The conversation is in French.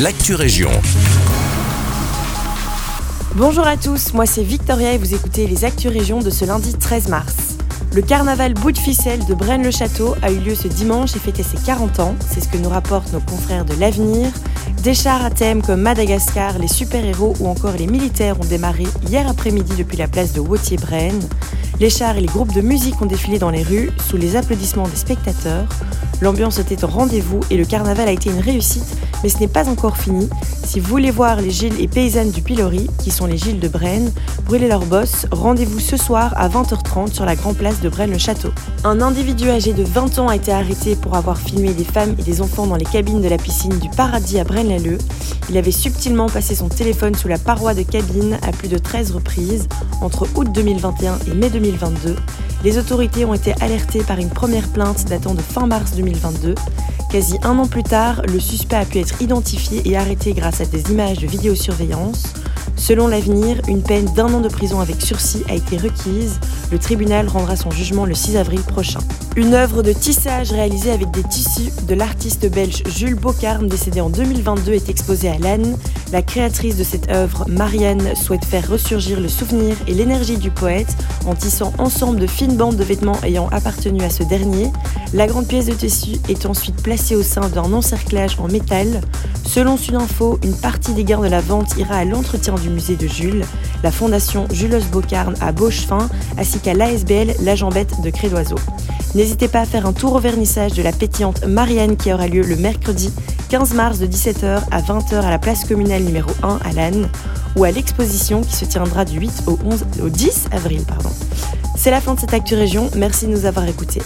l'actu région. Bonjour à tous, moi c'est Victoria et vous écoutez les Actus Régions de ce lundi 13 mars. Le carnaval bout de ficelle de Braine-le-Château a eu lieu ce dimanche et fêtait ses 40 ans, c'est ce que nous rapportent nos confrères de l'avenir. Des chars à thème comme Madagascar, les super-héros ou encore les militaires ont démarré hier après-midi depuis la place de Wautier-Braine. Les chars et les groupes de musique ont défilé dans les rues sous les applaudissements des spectateurs. L'ambiance était au rendez-vous et le carnaval a été une réussite, mais ce n'est pas encore fini. Si vous voulez voir les Gilles et paysannes du Pilori, qui sont les Gilles de Braine, brûler leur boss, rendez-vous ce soir à 20h30 sur la grande place de Braine-le-Château. Un individu âgé de 20 ans a été arrêté pour avoir filmé des femmes et des enfants dans les cabines de la piscine du Paradis à Braine-l'Alleud. Il avait subtilement passé son téléphone sous la paroi de cabine à plus de 13 reprises entre août 2021 et mai 2022 2022 les autorités ont été alertées par une première plainte datant de fin mars 2022. Quasi un an plus tard, le suspect a pu être identifié et arrêté grâce à des images de vidéosurveillance. Selon l'avenir, une peine d'un an de prison avec sursis a été requise. Le tribunal rendra son jugement le 6 avril prochain. Une œuvre de tissage réalisée avec des tissus de l'artiste belge Jules Bocarme, décédé en 2022, est exposée à Lannes. La créatrice de cette œuvre, Marianne, souhaite faire ressurgir le souvenir et l'énergie du poète en tissant ensemble de fines bandes de vêtements ayant appartenu à ce dernier. La grande pièce de tissu est ensuite placée au sein d'un encerclage en métal. Selon Sudinfo, une partie des gains de la vente ira à l'entretien du musée de Jules, la fondation Jules Bocarne à Beauchefin, ainsi qu'à l'ASBL La Jambette de Crédoiseau. N'hésitez pas à faire un tour au vernissage de la pétillante Marianne qui aura lieu le mercredi 15 mars de 17h à 20h à la place communale numéro 1 à Lannes ou à l'exposition qui se tiendra du 8 au, 11, au 10 avril. Pardon. C'est la fin de cette Actu Région, merci de nous avoir écoutés.